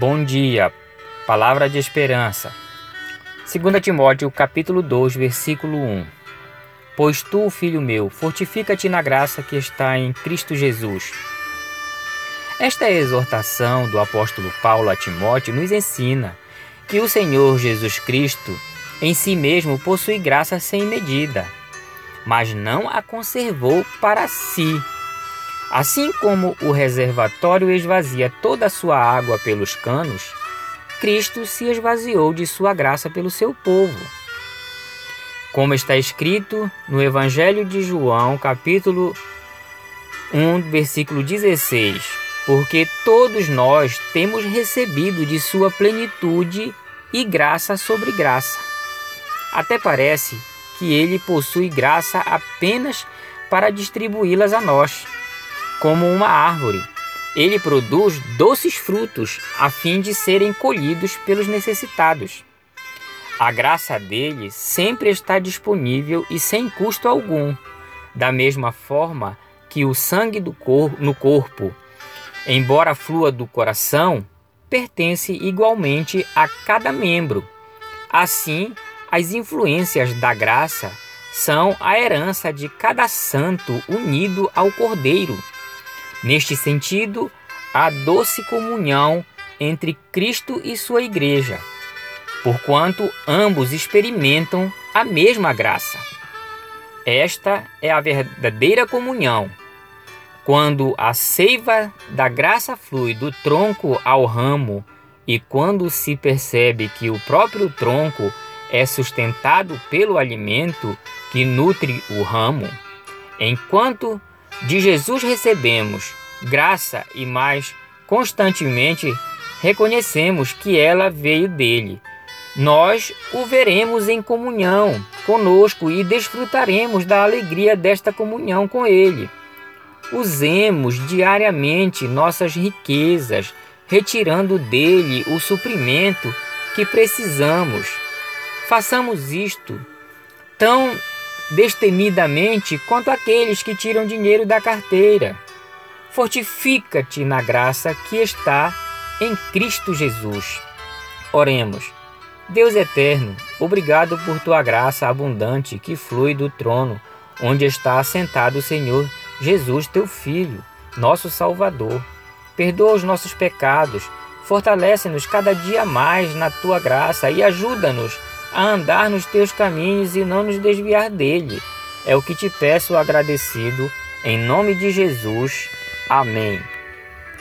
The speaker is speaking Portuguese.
Bom dia, palavra de esperança. 2 Timóteo capítulo 2, versículo 1. Pois tu, filho meu, fortifica-te na graça que está em Cristo Jesus. Esta exortação do apóstolo Paulo a Timóteo nos ensina que o Senhor Jesus Cristo em si mesmo possui graça sem medida, mas não a conservou para si Assim como o reservatório esvazia toda a sua água pelos canos, Cristo se esvaziou de sua graça pelo seu povo. Como está escrito no Evangelho de João, capítulo 1, versículo 16: Porque todos nós temos recebido de sua plenitude e graça sobre graça. Até parece que ele possui graça apenas para distribuí-las a nós como uma árvore. Ele produz doces frutos a fim de serem colhidos pelos necessitados. A graça dele sempre está disponível e sem custo algum, da mesma forma que o sangue cor no corpo, embora flua do coração, pertence igualmente a cada membro. Assim, as influências da graça são a herança de cada santo unido ao Cordeiro Neste sentido, há doce comunhão entre Cristo e sua Igreja, porquanto ambos experimentam a mesma graça. Esta é a verdadeira comunhão. Quando a seiva da graça flui do tronco ao ramo e quando se percebe que o próprio tronco é sustentado pelo alimento que nutre o ramo, enquanto de Jesus recebemos graça e mais constantemente reconhecemos que ela veio dele. Nós o veremos em comunhão conosco e desfrutaremos da alegria desta comunhão com ele. Usemos diariamente nossas riquezas, retirando dele o suprimento que precisamos. Façamos isto tão destemidamente quanto aqueles que tiram dinheiro da carteira. Fortifica-te na graça que está em Cristo Jesus. Oremos. Deus eterno, obrigado por tua graça abundante que flui do trono, onde está assentado o Senhor Jesus, teu Filho, nosso Salvador. Perdoa os nossos pecados, fortalece-nos cada dia mais na tua graça e ajuda-nos a andar nos teus caminhos e não nos desviar dele. É o que te peço agradecido, em nome de Jesus. Amém.